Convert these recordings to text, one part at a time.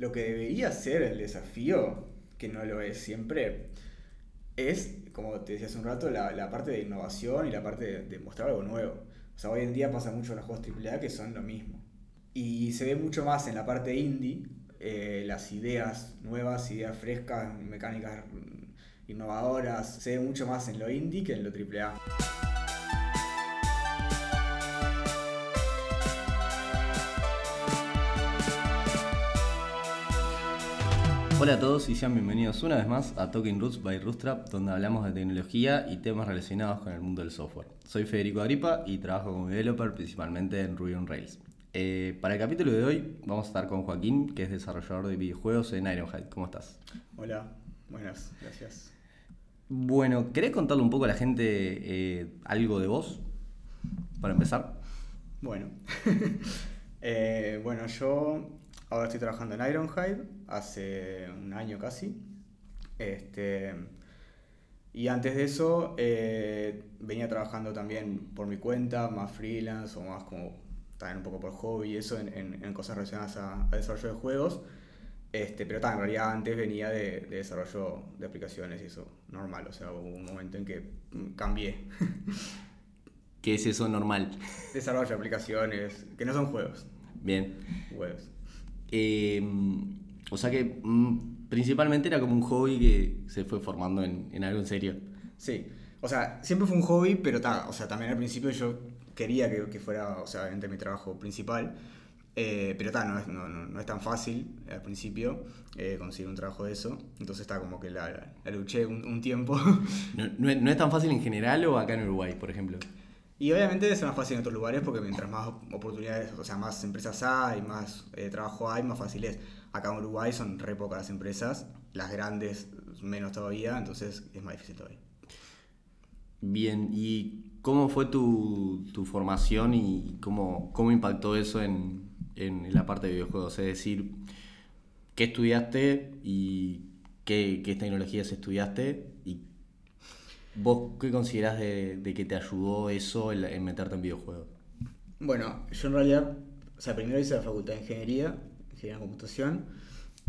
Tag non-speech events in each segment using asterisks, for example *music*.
lo que debería ser el desafío, que no lo es siempre, es, como te decía hace un rato, la, parte de innovación y la parte de, mostrar algo nuevo. O sea, hoy en día pasa mucho en los juegos AAA que son lo mismo. Y se ve mucho más en la parte indie, eh, las ideas nuevas, ideas frescas, mecánicas innovadoras, se ve mucho más en lo indie que en lo AAA. Hola a todos y sean bienvenidos una vez más a Talking Roots by Rootstrap, donde hablamos de tecnología y temas relacionados con el mundo del software. Soy Federico Agripa y trabajo como developer principalmente en Ruby on Rails. Eh, para el capítulo de hoy vamos a estar con Joaquín, que es desarrollador de videojuegos en Ironhide. ¿Cómo estás? Hola, buenas, gracias. Bueno, ¿querés contarle un poco a la gente eh, algo de vos? Para empezar. Bueno, *laughs* eh, bueno, yo Ahora estoy trabajando en Ironhide, hace un año casi. Este, y antes de eso eh, venía trabajando también por mi cuenta, más freelance o más como también un poco por hobby y eso en, cosas relacionadas a, desarrollo de juegos. Este, pero también en realidad antes venía de, desarrollo de aplicaciones y eso, normal. O sea, hubo un momento en que cambié. ¿Qué es eso normal? Desarrollo de aplicaciones, que no son juegos. Bien. Juegos. Em, o sea que mm, principalmente era como un hobby que se fue formando en, algo en serio. Sí, o sea, siempre fue un hobby, pero o sea, también al principio yo quería que, fuera, o sea, mi trabajo principal. Eh, pero ta, no, es, no, es tan fácil al principio eh, conseguir un trabajo de eso. Entonces está como que la, luché un, tiempo. *laughs* ¿No, es tan fácil en general o acá en Uruguay, por ejemplo? Y obviamente es más fácil en otros lugares porque mientras más oportunidades, o sea, más empresas hay, más eh, trabajo hay, más fácil es. Acá en Uruguay son re pocas empresas, las grandes menos todavía, entonces es más difícil todavía. Bien, ¿y cómo fue tu, formación y cómo, cómo impactó eso en, en, la parte de videojuegos? Es decir, ¿qué estudiaste y qué, qué tecnologías estudiaste ¿Vos qué considerás de, que te ayudó eso en, meterte en videojuegos? Bueno, yo en realidad, o sea, primero hice la facultad de ingeniería, ingeniería de computación,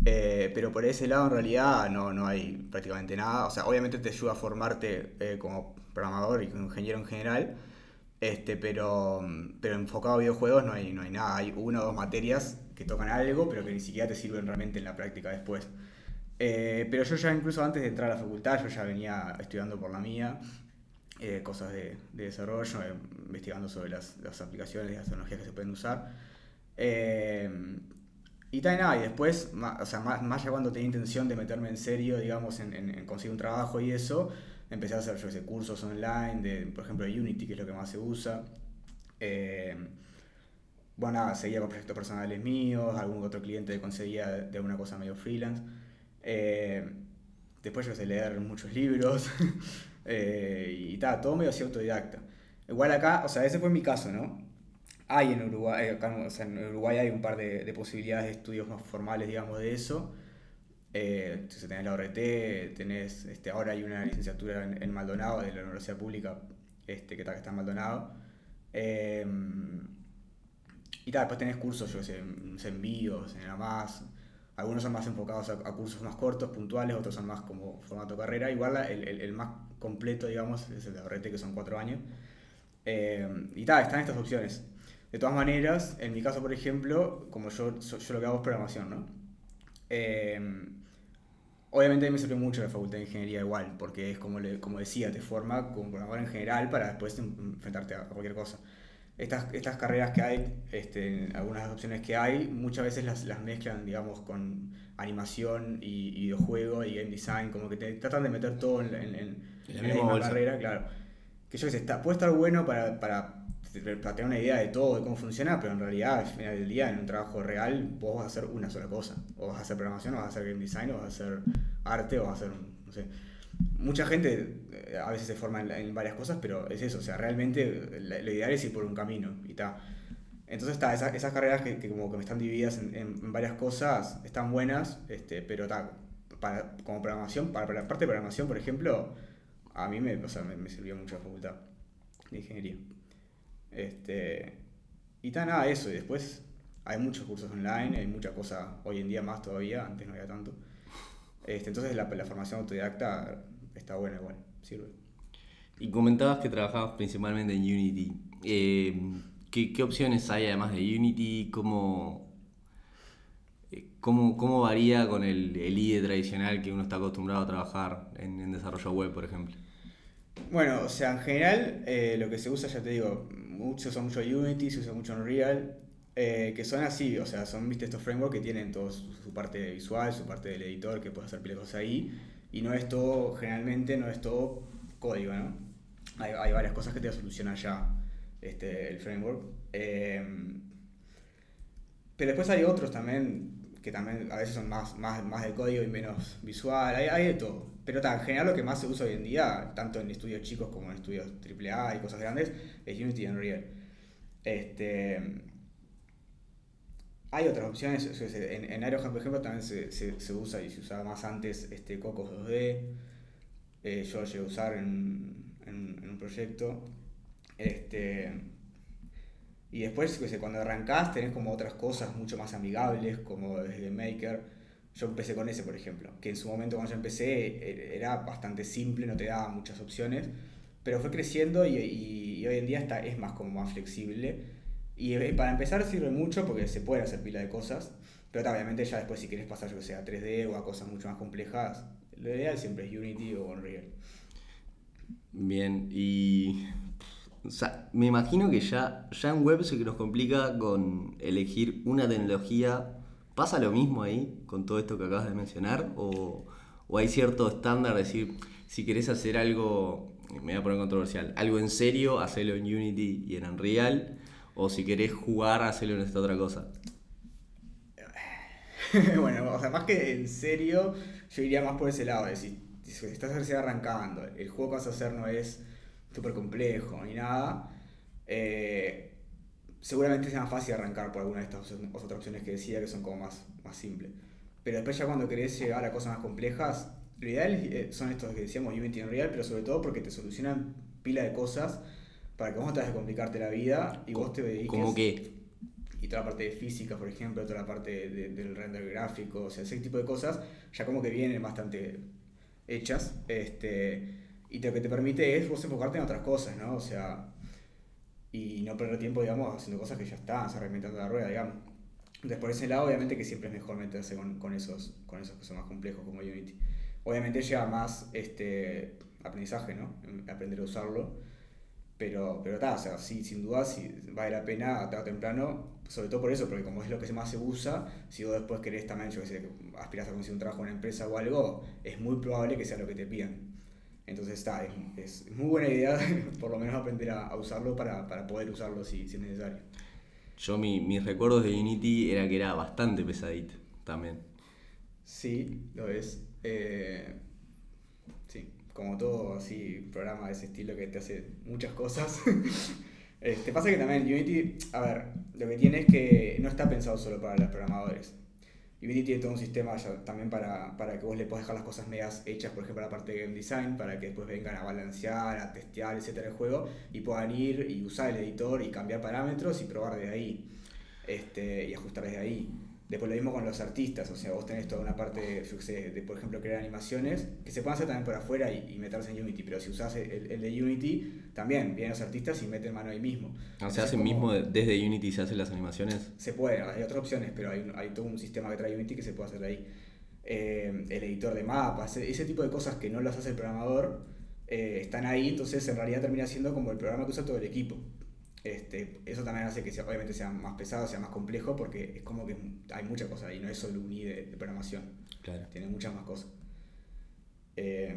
eh, pero por ese lado en realidad no, no hay prácticamente nada. O sea, obviamente te ayuda a formarte eh, como programador y como ingeniero en general, este, pero, pero enfocado a videojuegos no hay, no hay nada. Hay una o dos materias que tocan algo, pero que ni siquiera te sirven realmente en la práctica después. Eh, pero yo ya incluso antes de entrar a la facultad, yo ya venía estudiando por la mía, eh, cosas de, desarrollo, eh, investigando sobre las, aplicaciones y las tecnologías que se pueden usar. y tal, nada, y después, más, o sea, más, más, ya cuando tenía intención de meterme en serio, digamos, en, conseguir un trabajo y eso, empecé a hacer, yo sé, cursos online, de, por ejemplo, de Unity, que es lo que más se usa. bueno, nada, seguía con proyectos personales míos, algún otro cliente conseguía de alguna cosa medio freelance. Eh, después yo sé leer muchos libros *laughs* eh, y tal, todo medio así autodidacta. Igual acá, o sea, ese fue mi caso, ¿no? Hay en Uruguay, eh, o sea, en Uruguay hay un par de, posibilidades de estudios más formales, digamos, de eso. Eh, tenés la ORT, tenés, este, ahora hay una licenciatura en, Maldonado, de la Universidad Pública, este, que, está, en Maldonado. y tal, después tenés cursos, yo sé, en envíos, en la más, algunos son más enfocados a, cursos más cortos, puntuales, otros son más como formato carrera. Igual el, el, más completo, digamos, es el de Abrete, que son cuatro años. Eh, y tal, están estas opciones. De todas maneras, en mi caso, por ejemplo, como yo, yo lo que hago es programación, ¿no? Eh, obviamente a me sirve mucho la facultad de ingeniería igual, porque es como, le, como decía, te forma como programador en general para después enfrentarte a cualquier cosa estas, estas carreras que hay, este, algunas opciones que hay, muchas veces las, las mezclan, digamos, con animación y, videojuego y game design, como que te tratan de meter todo en, en, la, misma, carrera, claro. Que yo sé, está, puede estar bueno para, para, para, tener una idea de todo, de cómo funciona, pero en realidad al final del día, en un trabajo real, vos vas a hacer una sola cosa. O vas a hacer programación, o vas a hacer game design, o vas a hacer arte, o vas a hacer, no sé mucha gente eh, a veces se forma en, varias cosas, pero es eso, o sea, realmente lo ideal es ir por un camino y está. Entonces está, esas, carreras que, como que me están divididas en, varias cosas están buenas, este, pero está, para, como programación, para, la parte de programación, por ejemplo, a mí me, o sea, me, sirvió mucho la facultad de ingeniería. Este, y está nada, eso, y después hay muchos cursos online, hay mucha cosa hoy en día más todavía, antes no había tanto. Este, entonces la formación autodidacta está buena igual, sirve. Y comentabas que trabajabas principalmente en Unity. Eh, ¿qué, ¿qué, opciones hay además de Unity? ¿Cómo, eh, cómo, cómo varía con el, el, IDE tradicional que uno está acostumbrado a trabajar en, en desarrollo web, por ejemplo? Bueno, o sea, en general eh, lo que se usa, ya te digo, se usa mucho Unity, se usa mucho Unreal, eh, que son así, o sea, son ¿viste, estos frameworks que tienen todo su, su, parte visual, su parte del editor, que puedes hacer cosas ahí, y no es todo, generalmente no es todo código, ¿no? Hay, hay varias cosas que te solucionan ya este, el framework. Eh, pero después hay otros también que también a veces son más, más, más de código y menos visual, hay, hay de todo. Pero en general lo que más se usa hoy en día, tanto en estudios chicos como en estudios AAA y cosas grandes, es Unity y Unreal. Este, hay otras opciones, en, en Aerohan por ejemplo también se, se, se, usa y se usaba más antes este, Cocos 2D, eh, yo llegué a usar en, en, en un proyecto. Este, y después, cuando arrancás, tenés como otras cosas mucho más amigables, como desde Maker. Yo empecé con ese, por ejemplo, que en su momento cuando yo empecé e, era bastante simple, no te daba muchas opciones, pero fue creciendo y, y, y hoy en día está, es más como más flexible. Y eh, para empezar sirve mucho porque se pueden hacer pila de cosas, pero obviamente ya después si quieres pasar, yo que sé, a 3D o a cosas mucho más complejas, lo ideal siempre es Unity o Unreal. Bien, y o sea, me imagino que ya, ya en web se nos complica con elegir una tecnología. ¿Pasa lo mismo ahí con todo esto que acabas de mencionar? ¿O, o hay cierto estándar? decir, si querés hacer algo, me voy a poner controversial, algo en serio, hacelo en Unity y en Unreal. O si querés jugar, hacelo en esta otra cosa. *laughs* bueno, o sea, más que en serio, yo iría más por ese lado. Es decir, si estás recién arrancando, el juego que vas a hacer no es súper complejo ni nada, eh, seguramente sea más fácil arrancar por alguna de estas otras opciones que decía que son como más, más simples. Pero después ya cuando querés llegar a cosas más complejas, lo ideal eh, son estos que decíamos Unity en Real, pero sobre todo porque te solucionan pila de cosas para que vos no te de complicarte la vida y vos te dediques... ¿Cómo qué? Y toda la parte de física, por ejemplo, toda la parte de, del render gráfico, o sea, ese tipo de cosas ya como que vienen bastante hechas. Este, y lo que te permite es vos enfocarte en otras cosas, ¿no? O sea, y no perder tiempo, digamos, haciendo cosas que ya están, o sea, reinventando la rueda, digamos. Entonces, por ese lado, obviamente que siempre es mejor meterse con, con, esos, con esos que son más complejos como Unity. Obviamente lleva más este, aprendizaje, ¿no? Aprender a usarlo. Pero, pero está, o sea, sí, sin duda, sí, vale la pena tarde o temprano, sobre todo por eso, porque como es lo que más se usa, si vos después querés también, yo que sé, aspiras a conseguir un trabajo en una empresa o algo, es muy probable que sea lo que te pidan. Entonces está, es, es, muy buena idea *laughs* por lo menos aprender a, a usarlo para, para, poder usarlo si, si es necesario. Yo mi, mis recuerdos de Unity era que era bastante pesadito también. Sí, lo es. Eh, como todo así programa de ese estilo que te hace muchas cosas. *laughs* este, pasa que también Unity, a ver, lo que tiene es que no está pensado solo para los programadores. Unity tiene todo un sistema ya también para, para, que vos le puedas dejar las cosas medias hechas, por ejemplo, la parte de game design, para que después vengan a balancear, a testear, etcétera, el juego y puedan ir y usar el editor y cambiar parámetros y probar desde ahí este, y ajustar desde ahí. Después lo mismo con los artistas, o sea, vos tenés toda una parte, yo sé, de por ejemplo crear animaciones, que se pueden hacer también por afuera y, y meterse en Unity, pero si usás el, el, de Unity, también vienen los artistas y meten mano ahí mismo. O sea, ¿se mismo desde Unity se hacen las animaciones? Se puede, hay otras opciones, pero hay, hay todo un sistema que trae Unity que se puede hacer ahí. Eh, el editor de mapas, ese tipo de cosas que no las hace el programador, eh, están ahí, entonces en realidad termina siendo como el programa que usa todo el equipo. Este, eso también hace que sea, obviamente sea más pesado, sea más complejo, porque es como que hay muchas cosas ahí, no es solo un IDE de programación. Claro. Tiene muchas más cosas. Eh,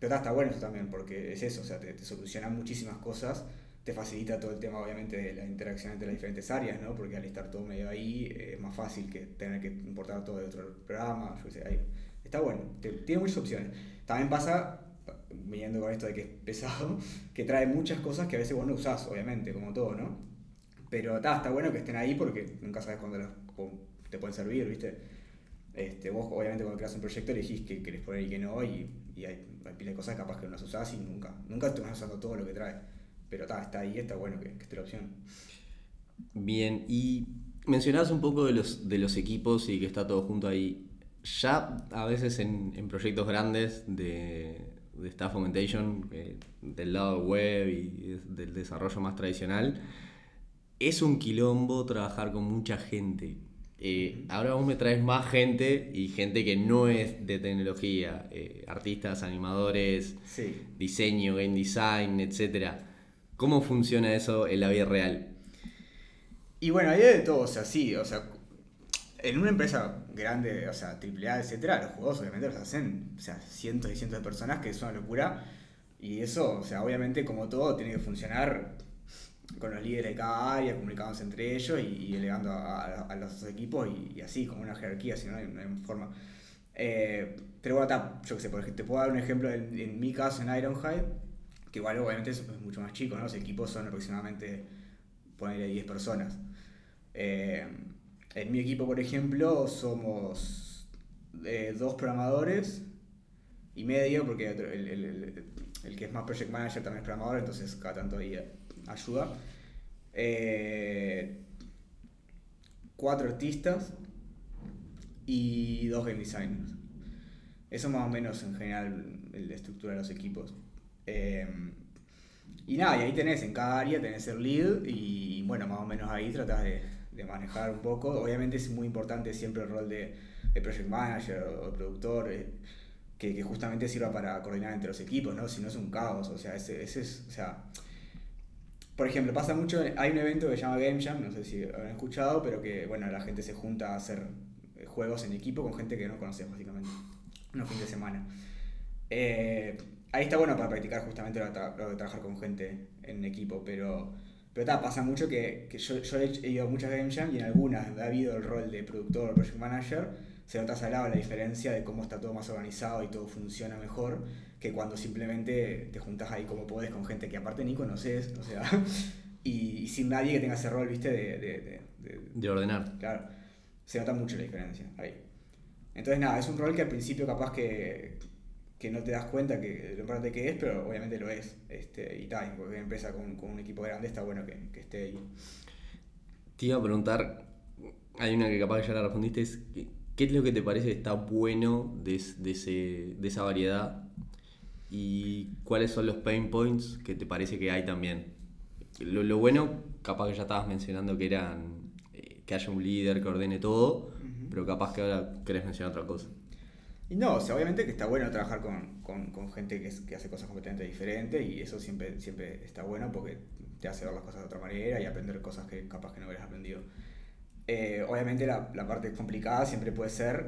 pero está, está, bueno eso también, porque es eso, o sea, te, te, soluciona muchísimas cosas, te facilita todo el tema, obviamente, de la interacción entre las diferentes áreas, ¿no? Porque al estar todo medio ahí, eh, es más fácil que tener que importar todo de otro programa, yo sé, ahí. Está bueno, te, tiene muchas opciones. También pasa viniendo con esto de que es pesado, *laughs* que trae muchas cosas que a veces vos no usás, obviamente, como todo, ¿no? Pero ta, está bueno que estén ahí porque nunca sabes cuándo las, te pueden servir, ¿viste? Este, vos, obviamente, cuando creas un proyecto elegís que querés poner y que no, y, y hay, hay de cosas capaz que no las usás y nunca, nunca te vas usando todo lo que trae. Pero ta, está ahí, está bueno que, que esté la opción. Bien, y mencionabas un poco de los, de los equipos y que está todo junto ahí. Ya a veces en, en proyectos grandes de, de Staff Augmentation, eh, del lado web y del desarrollo más tradicional, es un quilombo trabajar con mucha gente. Eh, ahora vos me traes más gente y gente que no es de tecnología, eh, artistas, animadores, diseño, game design, etc. ¿Cómo funciona eso en la vida real? Y bueno, hay de todo, o sea, sí, o sea, en una empresa grande, o sea, AAA, etcétera, los juegos obviamente los hacen, o sea, cientos y cientos de personas, que es una locura. Y eso, o sea, obviamente como todo, tiene que funcionar con los líderes de cada área, comunicándose entre ellos y, elegando a, los equipos y, así, como una jerarquía, si no, hay, forma. Eh, pero bueno, yo qué sé, por ejemplo, te puedo dar un ejemplo en, mi caso en Ironhide, que igual obviamente es, mucho más chico. Los equipos son aproximadamente, ponerle 10 personas. Eh, en mi equipo, por ejemplo, somos eh, dos programadores y medio, porque el, que es más project manager también es programador, entonces cada tanto ahí ayuda. Eh, cuatro artistas y dos game designers. Eso más o menos en general la estructura de los equipos. Eh, y nada, y ahí tenés en cada área, tenés el lead y bueno, más o menos ahí tratás de, de manejar un poco. Obviamente es muy importante siempre el rol de, project manager o, productor, eh, que, justamente sirva para coordinar entre los equipos, ¿no? Si no es un caos, o sea, ese, es, o sea, por ejemplo, pasa mucho, hay un evento que se llama Game Jam, no sé si habrán escuchado, pero que, bueno, la gente se junta a hacer eh, juegos en equipo con gente que no conoces, básicamente, unos fines de semana. Eh, ahí está bueno para practicar justamente lo de, trabajar con gente en equipo, pero pero pasa mucho que, que yo, yo, he ido a muchas Game Jam y en algunas ha habido el rol de productor o project manager, se nota salado la diferencia de cómo está todo más organizado y todo funciona mejor que cuando simplemente te juntas ahí como podés con gente que aparte ni conoces, o sea, *laughs* y, sin nadie que tenga ese rol, viste, de, de, de, de ordenar. Claro, se nota mucho la diferencia ahí. Entonces nada, es un rol que al principio capaz que, que no te das cuenta que, de lo importante que es, pero obviamente lo es. Este, y tal, porque una empresa con, con, un equipo grande está bueno que, que, esté ahí. Te iba a preguntar, hay una que capaz que ya la respondiste, es ¿qué es lo que te parece que está bueno de, de, ese, de esa variedad? ¿Y cuáles son los pain points que te parece que hay también? Lo, lo bueno, capaz que ya estabas mencionando que eran eh, que haya un líder que ordene todo, pero capaz que ahora querés mencionar otra cosa. Y no, o sea, obviamente que está bueno trabajar con, con, con gente que, que, hace cosas completamente diferentes y eso siempre, siempre está bueno porque te hace ver las cosas de otra manera y aprender cosas que capaz que no hubieras aprendido. Eh, obviamente la, la, parte complicada siempre puede ser,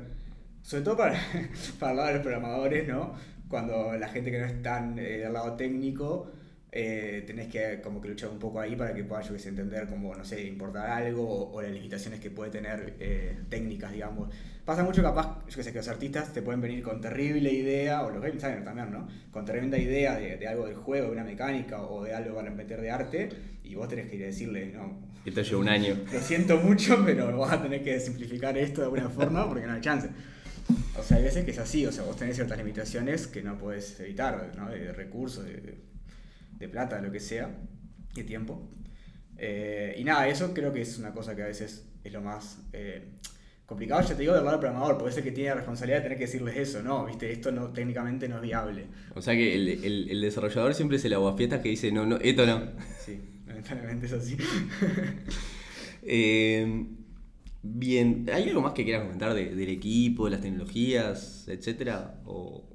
sobre todo para, *laughs* para el lado de los programadores, ¿no? Cuando la gente que no es tan eh, del lado técnico eh, tenés que como que luchar un poco ahí para que puedas, yo que sé, entender como, no sé, importar algo o, las limitaciones que puede tener eh, técnicas, digamos. Pasa mucho capaz, yo que sé, que los artistas te pueden venir con terrible idea, o los game designers también, ¿no? Con tremenda idea de, de, algo del juego, de una mecánica o de algo para meter de arte, y vos tenés que ir a decirle, no. Esto lleva un año. Lo siento mucho, *laughs* pero vas a tener que simplificar esto de alguna forma porque no hay chance. O sea, hay veces que es así, o sea, vos tenés ciertas limitaciones que no puedes evitar, ¿no? De, recursos, de de plata, de lo que sea, de tiempo. Eh, y nada, eso creo que es una cosa que a veces es lo más eh, complicado, ya te digo, del lado del programador, puede ser que tiene la responsabilidad de tener que decirles eso, no, viste, esto no, técnicamente no es viable. O sea que el, desarrollador siempre es el aguafiestas que dice, no, no, esto no. Sí, lamentablemente es así. *laughs* Eh, bien, ¿hay algo más que quieras comentar del equipo, de las tecnologías, etcétera? O...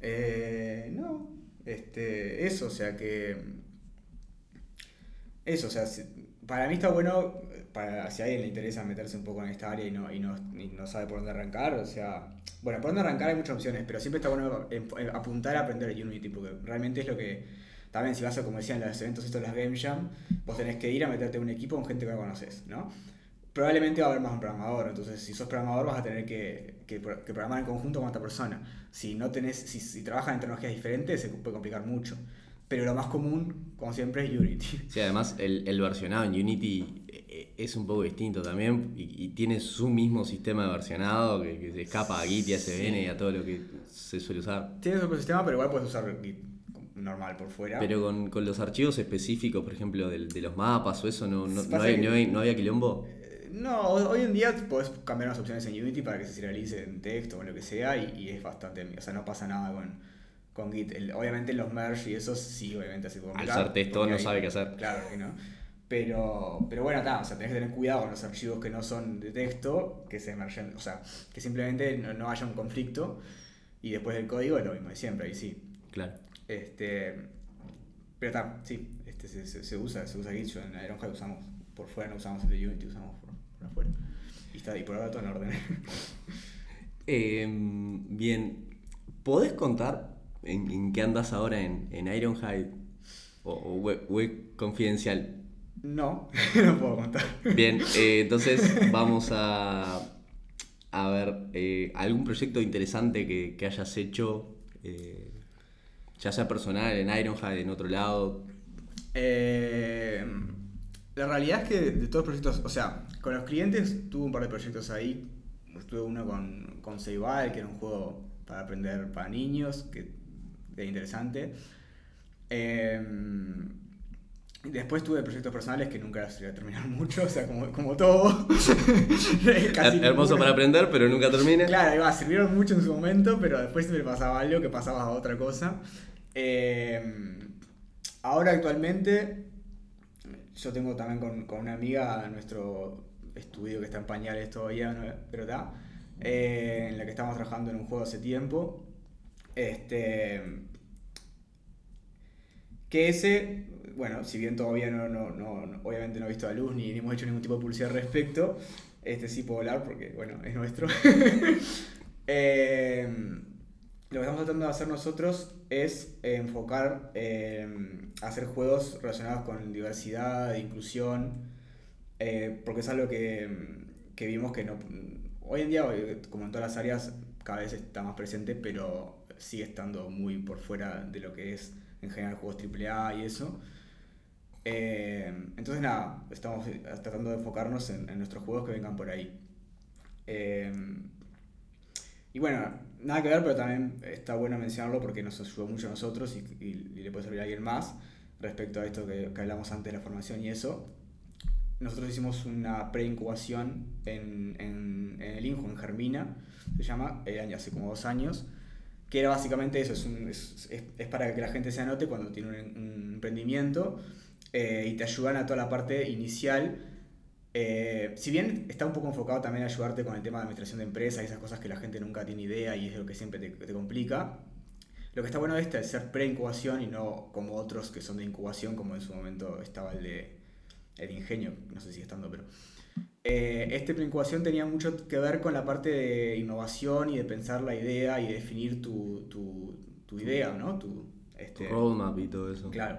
no, este, eso, o sea que. Eso, o sea, para mí está bueno, para si a alguien le interesa meterse un poco en esta área y no, y no, no sabe por dónde arrancar, o sea, bueno, por dónde arrancar hay muchas opciones, pero siempre está bueno apuntar a aprender Unity, porque realmente es lo que, también si vas a, como decían, los eventos estos, las Game Jam, vos tenés que ir a meterte en un equipo con gente que no conoces, ¿no? probablemente va a haber más un programador. Entonces, si sos programador, vas a tener que, que, programar en conjunto con otra persona. Si no tenés, si, si trabajas en tecnologías diferentes, se puede complicar mucho. Pero lo más común, como siempre, es Unity. *laughs* Sí, además el, el versionado en Unity eh, eh, es un poco distinto también y, tiene su mismo sistema de versionado que, se escapa a Git y a SVN y a todo lo que se suele usar. Tiene su sistema, pero igual puedes usar Git normal por fuera. Pero con, los archivos específicos, por ejemplo, de, los mapas o eso, ¿no, no, no, había, no, había, quilombo. No, hoy en día puedes cambiar las opciones en Unity para que se serialice en texto o en lo que sea y, y es bastante, o sea, no pasa nada con, con Git. El- obviamente los merge y eso sí, obviamente puede Al ser texto no hay- sabe qué hacer. Claro que no. Pero, pero bueno, está, o sea, tenés que tener cuidado con los archivos que no son de texto, que se emergen, o sea, que simplemente no, no haya un conflicto y después del código es lo mismo de siempre, ahí sí. Claro. Este, pero está, sí, este, se, se- se usa, se usa Git, yo en Ironhide usamos por fuera, no usamos el de Unity, usamos afuera. Y está, por ahora todo en orden. *laughs* Eh, bien, ¿podés contar en, en qué andas ahora en, en Ironhide? O, o web, web confidencial. no, *laughs* no puedo contar. Bien, eh, *laughs* entonces vamos a, a ver eh, algún proyecto interesante que, que hayas hecho, eh, ya sea personal, en Ironhide, en otro lado. Eh, la realidad es que de todos los proyectos, o sea, con los clientes tuve un par de proyectos ahí. Tuve uno con, con Ceibal, que era un juego para aprender para niños, que era interesante. Eh, después tuve proyectos personales que nunca se iba a terminar *laughs* mucho, o sea, como, como todo. *laughs* Casi Her- Hermoso ninguno. para aprender, pero nunca termina. Claro, va, sirvieron mucho en su momento, pero después me pasaba algo que pasaba a otra cosa. Eh, ahora actualmente, yo tengo también con, con una amiga nuestro estudio que está en pañales todavía, pero eh, en la que estamos trabajando en un juego hace tiempo. Este, que ese, bueno, si bien todavía no, no, no, obviamente no he visto la luz ni, ni hemos hecho ningún tipo de publicidad al respecto, este sí puedo hablar porque, bueno, es nuestro. *laughs* Eh, lo que estamos tratando de hacer nosotros es enfocar, eh, hacer juegos relacionados con diversidad, inclusión, eh, porque es algo que, que vimos que no... Hoy en día, como en todas las áreas, cada vez está más presente, pero sigue estando muy por fuera de lo que es en general juegos AAA y eso. Eh, entonces nada, estamos tratando de enfocarnos en, en nuestros juegos que vengan por ahí. Y bueno, nada que ver, pero también está bueno mencionarlo porque nos ayudó mucho a nosotros y, y- y le puede servir a alguien más respecto a esto que, que hablamos antes de la formación y eso. Nosotros hicimos una preincubación en, en, en el INJU, en Germina, se llama, eh, hace como dos años, que era básicamente eso, es, un- es, es- es para que la gente se anote cuando tiene un, un emprendimiento eh, y te ayudan a toda la parte inicial. Eh, si bien está un poco enfocado también a ayudarte con el tema de administración de empresas y esas cosas que la gente nunca tiene idea y es lo que siempre te, te complica, lo que está bueno de este es ser pre-incubación y no como otros que son de incubación, como en su momento estaba el de el de ingenio, no sé si estando, pero... Eh, este pre-incubación tenía mucho que ver con la parte de innovación y de pensar la idea y definir tu, tu, tu idea, ¿no? Tu, Tu este, roadmap y todo eso. Claro.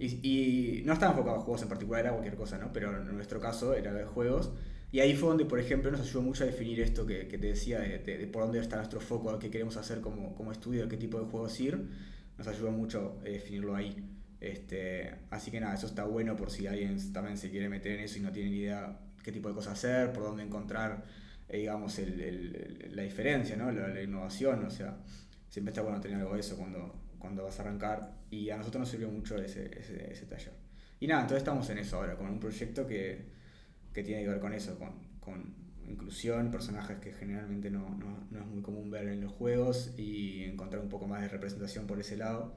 Y, y no estaba enfocado a juegos en particular, era cualquier cosa, ¿no? Pero en nuestro caso era de juegos. Y ahí fue donde, por ejemplo, nos ayudó mucho a definir esto que, que te decía, de, de- de por dónde está nuestro foco, qué queremos hacer como, como estudio, qué tipo de juegos ir. Nos ayudó mucho eh, definirlo ahí. Este, así que nada, eso está bueno por si alguien también se quiere meter en eso y no tiene ni idea qué tipo de cosas hacer, por dónde encontrar, eh, digamos, el- el- la diferencia, ¿no? La, la innovación, o sea, siempre está bueno tener algo de eso cuando, cuando vas a arrancar. Y a nosotros nos sirvió mucho ese, ese, ese taller. Y nada, entonces estamos en eso ahora, con un proyecto que, que tiene que ver con eso, con, con inclusión, personajes que generalmente no, no, no es muy común ver en los juegos y encontrar un poco más de representación por ese lado.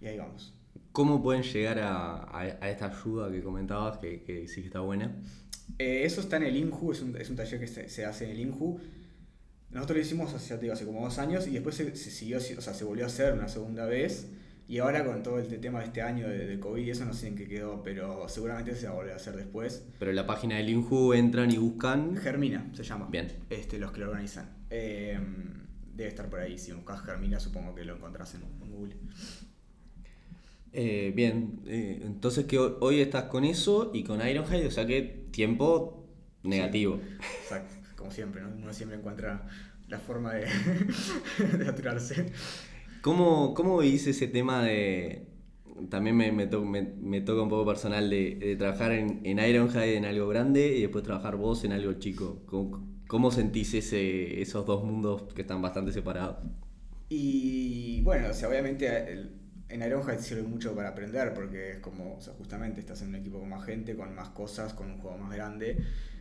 Y ahí vamos. ¿Cómo pueden llegar a, a- a esta ayuda que comentabas, que, que sí que está buena? Eh, eso está en el INJU, es un, es un taller que se, se hace en el INJU. Nosotros lo hicimos hace, digo, como dos años y después se, se siguió, o sea, se volvió a hacer una segunda vez. Y ahora con todo el tema de este año de, de COVID eso no sé en qué quedó, pero seguramente se va a volver a hacer después. Pero en la página del Inju entran y buscan. Germina se llama. Bien. Este, los que lo organizan. Eh, debe estar por ahí. Si buscas Germina, supongo que lo encontrás en, en Google. Eh, bien, eh, entonces que ho- hoy estás con eso y con Ironhide, o sea que tiempo negativo. Exacto, como siempre, ¿no? Uno siempre encuentra la forma de, *laughs* de aturarse. ¿Cómo, ¿Cómo veis ese tema de... También me, me, to- me- me toca un poco personal de, de trabajar en, en Ironhide en algo grande y después trabajar vos en algo chico. ¿Cómo, cómo sentís ese, esos dos mundos que están bastante separados? Y bueno, o sea, obviamente el, en Ironhide sirve mucho para aprender porque es como, o sea, justamente estás en un equipo con más gente, con más cosas, con un juego más grande,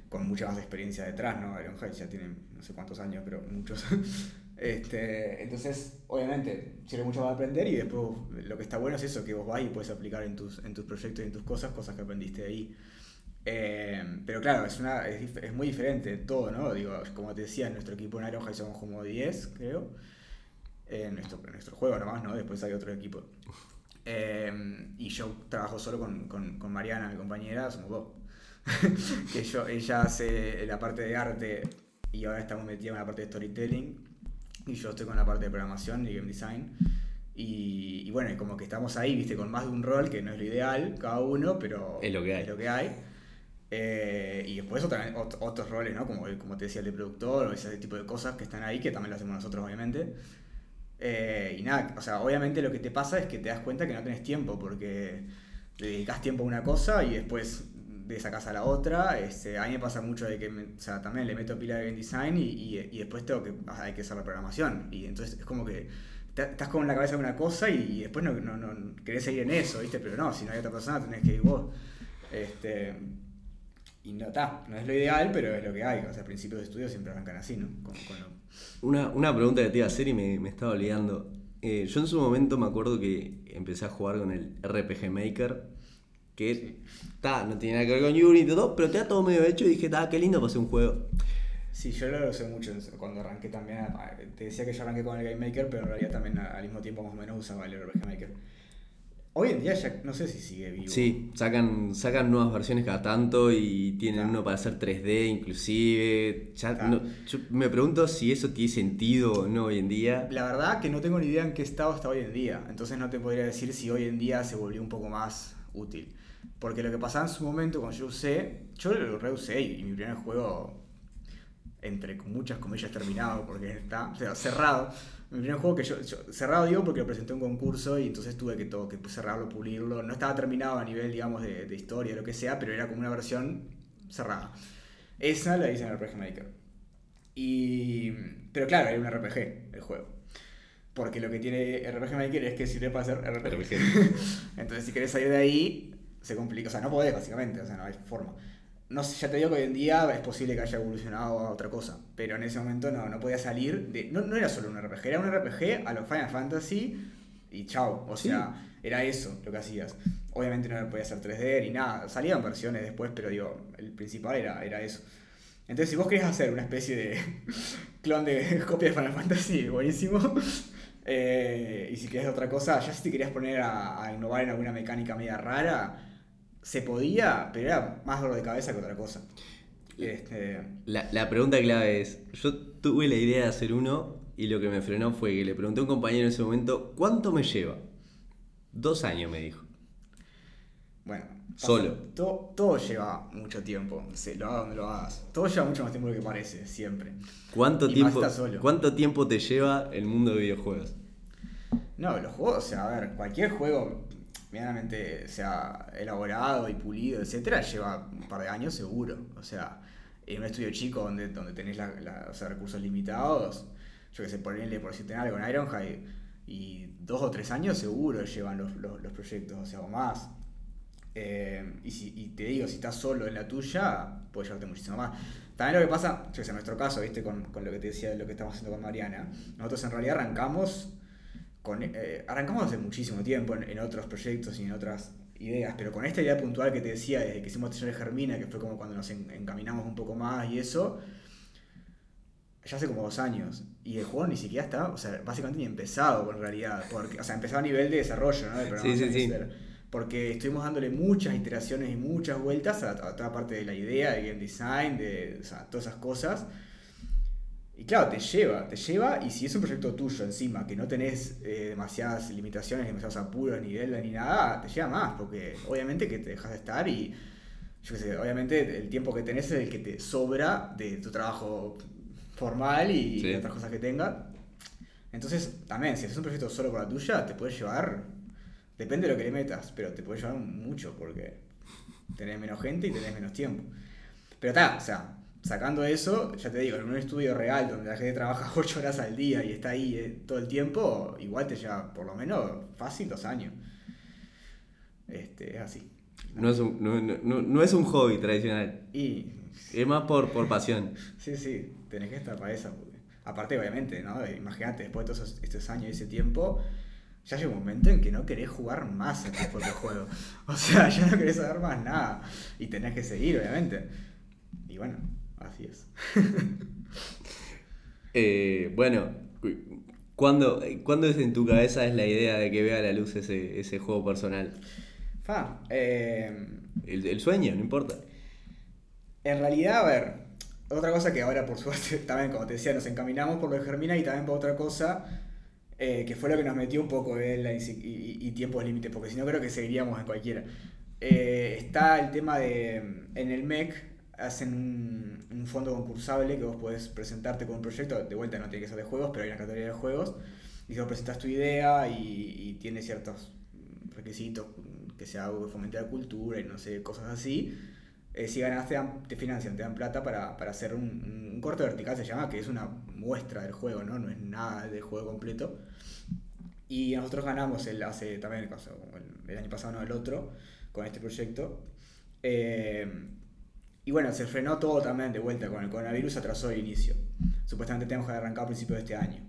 con mucha más experiencia detrás, ¿no? Ironhide ya tiene no sé cuántos años, pero muchos. *laughs* este, entonces, obviamente, sirve mucho para aprender y después lo que está bueno es eso, que vos vas y puedes aplicar en tus, en tus proyectos y en tus cosas, cosas que aprendiste ahí. Eh, pero claro, es, una, es, es, muy diferente todo, ¿no? Digo, como te decía, en nuestro equipo en Ironhide somos como 10, creo en nuestro, en nuestro juego nomás, ¿no? Después hay otro equipo. Eh, y yo trabajo solo con, con, con, Mariana, mi compañera, somos dos. *laughs* que yo, ella hace la parte de arte y ahora estamos metidos en la parte de storytelling. Y yo estoy con la parte de programación y game design. Y, y bueno, como que estamos ahí, viste, con más de un rol, que no es lo ideal, cada uno, pero es lo que hay. Es lo que hay. Eh, y después otra, otros roles, ¿no? Como, como te decía, el de productor o ese tipo de cosas que están ahí, que también lo hacemos nosotros, obviamente. Eh, y nada, o sea, obviamente lo que te pasa es que te das cuenta que no tenés tiempo, porque le dedicas tiempo a una cosa y después de esa casa a la otra. Este, a mí me pasa mucho de que o sea, también le meto pila de game design y, y, después tengo que, hay que hacer la programación. Y entonces es como que estás con la cabeza de una cosa y, después no, no, no, querés seguir en eso, ¿viste? Pero no, si no hay otra persona tenés que ir vos. Este, y no está, no es lo ideal, pero es lo que hay. O sea, principios de estudio siempre arrancan así, ¿no? Una, una, pregunta que te iba a hacer y me, me estaba olvidando. Eh, yo en su momento me acuerdo que empecé a jugar con el RPG Maker, que sí. no tiene nada que ver con Unity y todo, pero te da todo medio hecho y dije, ah, qué lindo para hacer un juego. Sí, yo lo usé mucho cuando arranqué también. Te decía que yo arranqué con el Game Maker, pero en realidad también al mismo tiempo más o menos usaba el RPG Maker. Hoy en día ya no sé si sigue vivo. Sí, sacan, sacan nuevas versiones cada tanto y tienen claro. uno para hacer 3D inclusive. Ya claro. no, yo me pregunto si eso tiene sentido o no hoy en día. La verdad que no tengo ni idea en qué estado está hoy en día. Entonces no te podría decir si hoy en día se volvió un poco más útil. Porque lo que pasaba en su momento cuando yo usé, yo lo reusé y mi primer juego, entre muchas comillas, terminado porque está o sea, cerrado mi primer juego que yo, yo, cerrado digo porque lo presenté en un concurso y entonces tuve que todo, que cerrarlo, pulirlo. No estaba terminado a nivel, digamos, de, de historia, lo que sea, pero era como una versión cerrada. Esa la hice en el RPG Maker. Y, pero claro, era un RPG el juego. Porque lo que tiene RPG Maker es que sirve para hacer RPG. *laughs* entonces si querés salir de ahí, se complica. O sea, no podés básicamente, o sea, no hay forma no sé, ya te digo que hoy en día es posible que haya evolucionado a otra cosa, pero en ese momento no, no podía salir de... No, no era solo un RPG, era un RPG a los Final Fantasy y chao, o sea, era eso lo que hacías. Obviamente no podía hacer 3D ni nada, salían versiones después, pero digo, el principal era, era eso. Entonces, si vos querés hacer una especie de *laughs* clon de *laughs* copia de Final Fantasy, buenísimo. *laughs* Eh, y si querés otra cosa, ya si te querías poner a, a innovar en alguna mecánica media rara, se podía, pero era más dolor de cabeza que otra cosa. Este... La, la, pregunta clave es, yo tuve la idea de hacer uno y lo que me frenó fue que le pregunté a un compañero en ese momento, ¿cuánto me lleva? Dos años me dijo. Bueno, solo. Todo, todo, lleva mucho tiempo, sí, lo hagas donde lo hagas. Todo lleva mucho más tiempo de lo que parece, siempre. ¿Cuánto, tiempo, ¿Cuánto tiempo te lleva el mundo de videojuegos? No, los juegos, o sea, a ver, cualquier juego medianamente sea elaborado y pulido, etcétera, lleva un par de años seguro. O sea, en un estudio chico donde, donde tenés la, la, recursos limitados, yo que sé, ponerle por si tenés algo en Ironhide, y dos o tres años seguro llevan los, los, los proyectos, o sea, o más. Eh, y, si, y te digo, si estás solo en la tuya, puede llevarte muchísimo más. También lo que pasa, yo que sé, en nuestro caso, viste, con, con lo que te decía de lo que estamos haciendo con Mariana, nosotros en realidad arrancamos con, eh, arrancamos hace muchísimo tiempo en, en, otros proyectos y en otras ideas, pero con esta idea puntual que te decía desde que hicimos Taller de Germina, que fue como cuando nos en, encaminamos un poco más y eso, ya hace como dos años. Y el juego ni siquiera está, o sea, básicamente ni empezado en realidad, porque, o sea, empezó a nivel de desarrollo, ¿no? De sí, sí, sí. Porque estuvimos dándole muchas iteraciones y muchas vueltas a, a, toda parte de la idea, de game design, de o sea, todas esas cosas. Y claro, te lleva, te lleva, y si es un proyecto tuyo encima, que no tenés eh, demasiadas limitaciones, demasiados apuros, ni deuda, ni nada, te lleva más, porque obviamente que te dejas de estar y, yo qué sé, obviamente el tiempo que tenés es el que te sobra de tu trabajo formal y, sí. otras cosas que tengas. Entonces, también, si haces un proyecto solo para la tuya, te puede llevar, depende de lo que le metas, pero te puede llevar mucho, porque tenés menos gente y tenés menos tiempo. Pero está, o sea, sacando eso, ya te digo, en un estudio real donde la gente trabaja *laughs* 8 horas al día y está ahí eh, todo el tiempo, igual te lleva por lo menos fácil dos años. Este, es así. No es un, no, no, no es un hobby tradicional. Y. Es más por, por pasión. *laughs* Sí, sí, tenés que estar para eso. Aparte, obviamente, ¿no? Imagínate, después de todos estos años y ese tiempo, ya llega un momento en que no querés jugar más en tu propio juego. *laughs* O sea, ya no querés saber más nada. Y tenés que seguir, obviamente. Y bueno, así es. *laughs* Eh, bueno, ¿cuándo, ¿cuándo, es en tu cabeza es la idea de que vea la luz ese, ese juego personal? Fa, eh, el, el, sueño, no importa. En realidad, a ver, otra cosa que ahora por suerte *laughs* también, como te decía, nos encaminamos por lo de Germina y también por otra cosa eh, que fue lo que nos metió un poco en la y, y, tiempos límites, porque si no creo que seguiríamos en cualquiera. Eh, está el tema de, en el MEC hacen un, un, fondo concursable que vos podés presentarte con un proyecto, de vuelta no tiene que ser de juegos, pero hay una categoría de juegos, y vos presentas tu idea y, y tiene ciertos requisitos, que sea algo que fomente la cultura y no sé, cosas así. Eh, si ganas te, te, financian, te dan plata para, para hacer un, un, corte vertical, se llama, que es una muestra del juego, ¿no? No es nada del juego completo. Y nosotros ganamos el, hace también el, el año pasado, no el otro, con este proyecto. Eh, y bueno, se frenó todo también de vuelta con el coronavirus, atrasó el inicio. Supuestamente tenemos que arrancar a principios de este año.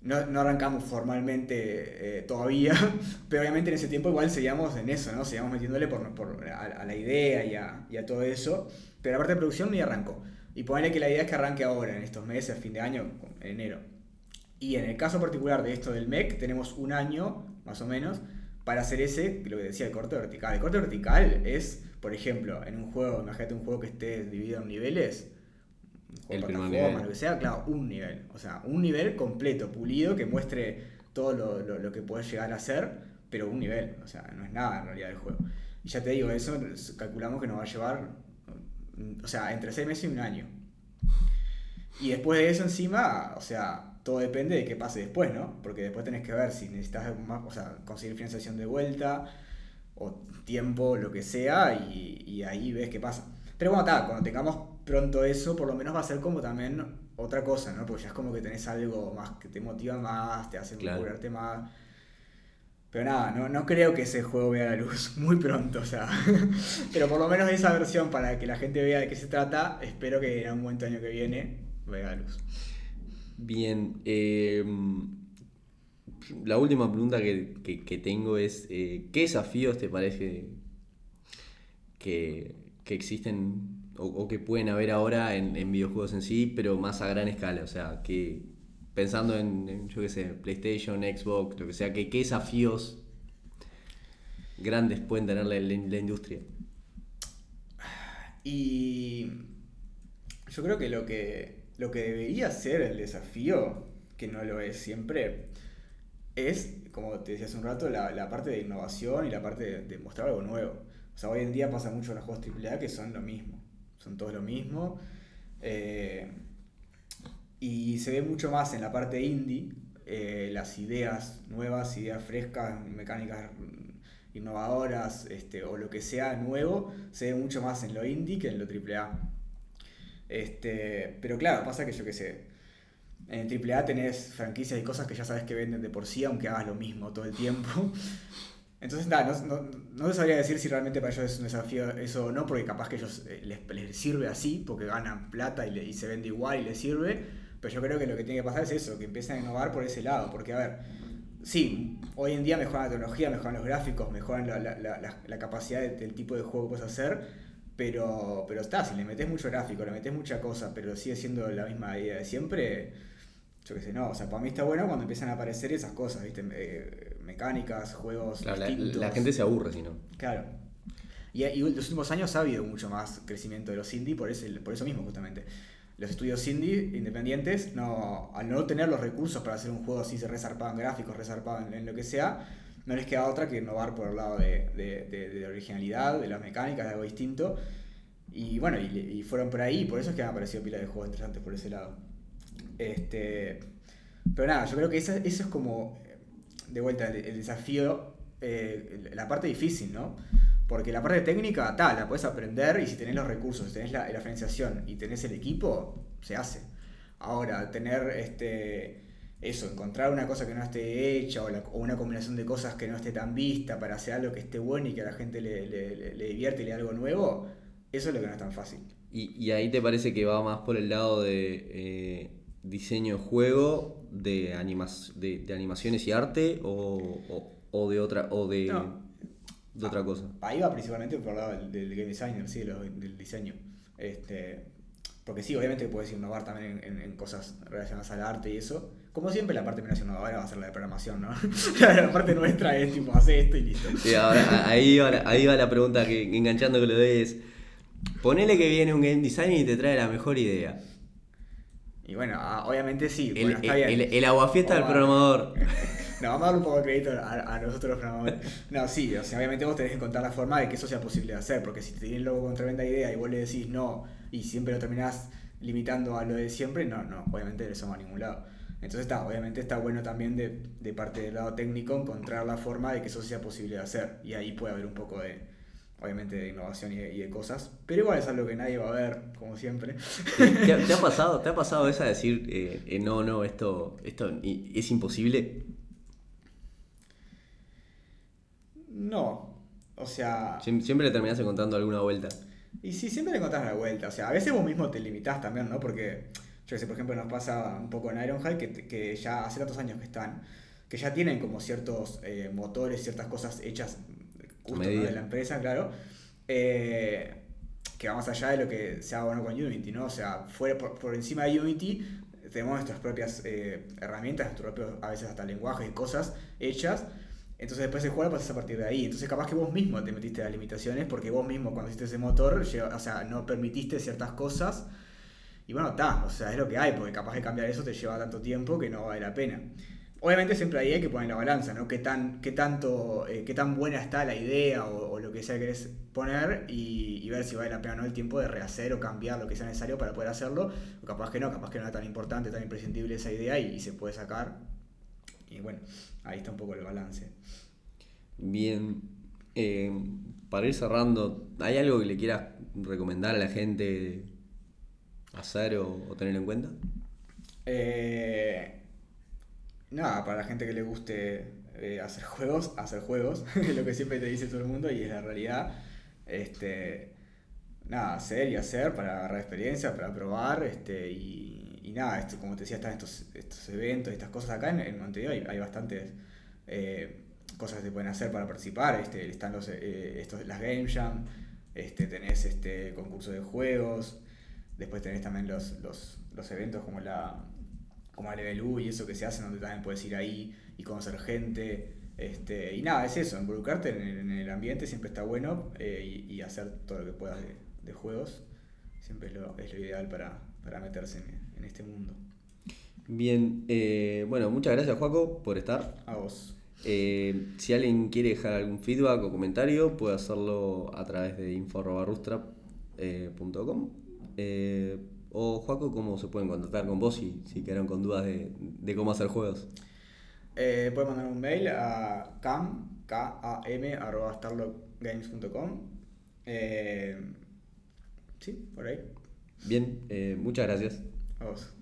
No, no, arrancamos formalmente eh, todavía, *laughs* pero obviamente en ese tiempo igual seguíamos en eso, ¿no? Seguíamos metiéndole por, por a, a, la idea y a, y a, todo eso, pero la parte de producción ni arrancó. Y ponerle que la idea es que arranque ahora, en estos meses, fin de año, en enero. Y en el caso particular de esto del MEC, tenemos un año, más o menos, para hacer ese, lo que decía, el corte vertical. El corte vertical es, por ejemplo, en un juego, imagínate un juego que esté dividido en niveles, el plataforma, lo que sea, claro, un nivel. O sea, un nivel completo, pulido, que muestre todo lo, lo, lo que puedes llegar a hacer, pero un nivel. O sea, no es nada en realidad el juego. Y ya te digo, eso calculamos que nos va a llevar, o sea, entre seis meses y un año. Y después de eso encima, o sea, todo depende de qué pase después, ¿no? Porque después tenés que ver si necesitas más, o sea, conseguir financiación de vuelta, o tiempo, lo que sea, y, y ahí ves qué pasa. Pero bueno, está, cuando tengamos pronto eso, por lo menos va a ser como también otra cosa, ¿no? Porque ya es como que tenés algo más que te motiva más, te hace Claro. curarte más. Pero nada, no, no creo que ese juego vea la luz *laughs* muy pronto, o sea. *laughs* Pero por lo menos esa versión para que la gente vea de qué se trata, espero que en algún momento año que viene vea la luz. Bien, eh, la última pregunta que, que- tengo es, eh, ¿qué desafíos te parece que, que existen o, o que pueden haber ahora en, en videojuegos en sí, pero más a gran escala? O sea, que pensando en, yo qué sé, PlayStation, Xbox, lo que sea, que, ¿qué desafíos grandes pueden tener la- la industria? Y yo creo que lo que, lo que debería ser el desafío, que no lo es siempre, es, como te decía hace un rato, la, parte de innovación y la parte de, mostrar algo nuevo. O sea, hoy en día pasa mucho en los juegos AAA que son lo mismo. Son todos lo mismo. Eh, y se ve mucho más en la parte indie, eh, las ideas nuevas, ideas frescas, mecánicas innovadoras, este, o lo que sea nuevo, se ve mucho más en lo indie que en lo AAA. Este, pero claro, pasa que yo qué sé, en el AAA tenés franquicias y cosas que ya sabes que venden de por sí, aunque hagas lo mismo todo el tiempo. *laughs* Entonces, nada, no, no, no sabría decir si realmente para ellos es un desafío eso o no, porque capaz que ellos eh, les, les sirve así, porque ganan plata y, le, y se vende igual y les sirve. Pero yo creo que lo que tiene que pasar es eso, que empiecen a innovar por ese lado. Porque, a ver, sí, hoy en día mejoran la tecnología, mejoran los gráficos, mejoran la, la, la, la capacidad de, del tipo de juego que puedes hacer. Pero, pero está, si le metes mucho gráfico, le metes mucha cosa, pero sigue siendo la misma idea de siempre, yo qué sé, no. O sea, para mí está bueno cuando empiezan a aparecer esas cosas, ¿viste? Eh, mecánicas, juegos. Claro, la, distintos. la gente se aburre si no. Claro. Y, y, los últimos años ha habido mucho más crecimiento de los indie por, ese, por eso mismo, justamente. Los estudios indie independientes, no, al no tener los recursos para hacer un juego así, se resarpaban gráficos, resarpaban en lo que sea, no les queda otra que innovar por el lado de, de, originalidad, de las mecánicas, de algo distinto. Y bueno, y, fueron por ahí, por eso es que han aparecido pila de juegos interesantes por ese lado. Este, pero nada, yo creo que eso, es como, de vuelta, el, el desafío, eh, la parte difícil, ¿no? Porque la parte técnica, tal, la puedes aprender y si tenés los recursos, si tenés la, la financiación y tenés el equipo, se hace. Ahora, tener este eso, encontrar una cosa que no esté hecha o, una combinación de cosas que no esté tan vista para hacer algo que esté bueno y que a la gente le, le, divierte y le dé algo nuevo, eso es lo que no es tan fácil. ¿Y, ahí te parece que va más por el lado de eh, diseño de juego, de, de, animaciones y arte o, de otra o de, de otra cosa? Ahí va principalmente por el lado del, game designer, sí, del diseño. Este, porque sí, obviamente puedes innovar también en, cosas relacionadas al arte y eso. Como siempre, la parte menos innovadora va a ser la de programación, ¿no? *laughs* la parte nuestra es tipo, hace esto y listo. Sí, ahora, ahí, va, ahí va la pregunta que enganchando que lo de es. Ponele que viene un game designer y te trae la mejor idea. Y bueno, ah, obviamente sí. El, bueno, está bien. el, aguafiesta del programador. *laughs* No, vamos a darle un poco de crédito a, nosotros los programadores. No, sí, o sea, obviamente vos tenés que encontrar la forma de que eso sea posible de hacer, porque si te tienen luego con tremenda idea y vos le decís no, y siempre lo terminás limitando a lo de siempre, no, no, obviamente eso va a ningún lado. Entonces está, obviamente está bueno también de, de, parte del lado técnico encontrar la forma de que eso sea posible de hacer. Y ahí puede haber un poco de, obviamente, de innovación y de, cosas. Pero igual es algo que nadie va a ver, como siempre. ¿Te, ha, *laughs* pasado, ¿te ha pasado esa de decir, eh, eh, no, no, esto, esto es imposible? No. O sea. Siempre le terminás encontrando alguna vuelta. Y sí, siempre le encontrás la vuelta. O sea, a veces vos mismo te limitás también, ¿no? Porque, yo sé, por ejemplo, nos pasa un poco en Ironhide que, que ya hace tantos años que están, que ya tienen como ciertos eh, motores, ciertas cosas hechas justo de la empresa, claro. Eh, que va más allá de lo que se haga bueno con Unity, ¿no? O sea, fuera por, encima de Unity tenemos nuestras propias eh, herramientas, nuestros propios, a veces hasta lenguajes y cosas hechas entonces después el juego pasas a partir de ahí. Entonces capaz que vos mismo te metiste las limitaciones porque vos mismo cuando hiciste ese motor, o sea, no permitiste ciertas cosas. Y bueno, está, o sea, es lo que hay, porque capaz de cambiar eso te lleva tanto tiempo que no vale la pena. Obviamente siempre hay que poner la balanza, ¿no? Qué tan, qué tanto, eh, qué tan buena está la idea o, lo que sea que querés poner y, ver si vale la pena o no el tiempo de rehacer o cambiar lo que sea necesario para poder hacerlo. O capaz que no, capaz que no es tan importante, tan imprescindible esa idea y se puede sacar y bueno, ahí está un poco el balance. Bien, eh, para ir cerrando, ¿hay algo que le quieras recomendar a la gente hacer o, tener en cuenta? Eh, nada, para la gente que le guste eh, hacer *laughs* juegos, hacer juegos, es *laughs* lo que siempre te dice todo el mundo y es la realidad. Este, nada, hacer y hacer para agarrar experiencia, para probar este, y, y nada, esto, como te decía, están estos, estos eventos, estas cosas acá en, en Montevideo, hay, hay bastantes eh, cosas que se pueden hacer para participar, este, están los, estos, las Game Jam, este, tenés este concurso de juegos, después tenés también los, los, los eventos como la como Level U y eso que se hacen donde también puedes ir ahí y conocer gente. Este, y nada, es eso, involucrarte en el, ambiente siempre está bueno eh, y, hacer todo lo que puedas de, juegos siempre es lo, es lo ideal para, para meterse en, en este mundo. Bien, eh, bueno, muchas gracias Juaco por estar. A vos. Eh, si alguien quiere dejar algún feedback o comentario, puede hacerlo a través de info.rustrap.com. Eh, o Juaco, ¿cómo se pueden contactar con vos si, si quedaron con dudas de, cómo hacer juegos? Eh, pueden mandar un mail a cam, k a m sí, por ahí. Bien, muchas gracias. Vamos.